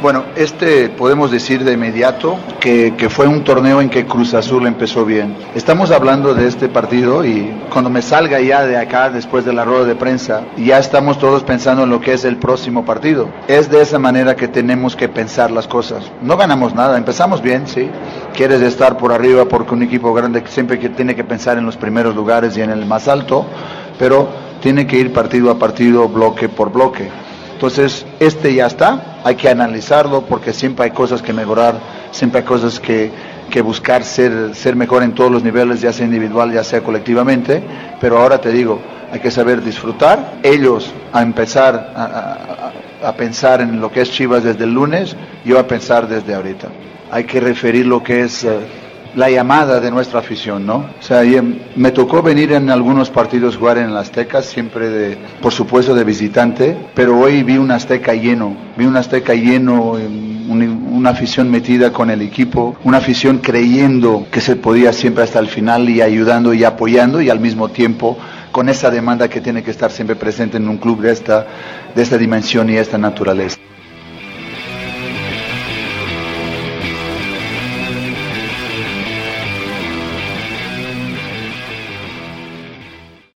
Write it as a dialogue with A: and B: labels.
A: Bueno, este podemos decir de inmediato que, fue un torneo en que Cruz Azul empezó bien. Estamos hablando de este partido y cuando me salga ya de acá después de la rueda de prensa, ya estamos todos pensando en lo que es el próximo partido. Es de esa manera que tenemos que pensar las cosas. No ganamos nada, empezamos bien, sí. Quieres estar por arriba porque un equipo grande siempre que tiene que pensar en los primeros lugares y en el más alto, pero tiene que ir partido a partido, bloque por bloque. Entonces, este ya está, hay que analizarlo porque siempre hay cosas que mejorar, siempre hay cosas que, buscar ser, ser mejor en todos los niveles, ya sea individual, ya sea colectivamente, pero ahora te digo, hay que saber disfrutar, ellos a empezar a, pensar en lo que es Chivas desde el lunes, yo a pensar desde ahorita. Hay que referir lo que es... Eh, la llamada de nuestra afición, ¿no? O sea, me tocó venir en algunos partidos jugar en las Azteca, siempre por supuesto, de visitante, pero hoy vi un Azteca lleno, vi un Azteca lleno, una afición metida con el equipo, una afición creyendo que se podía siempre hasta el final y ayudando y apoyando y al mismo tiempo con esa demanda que tiene que estar siempre presente en un club de esta, de esta dimensión y esta naturaleza.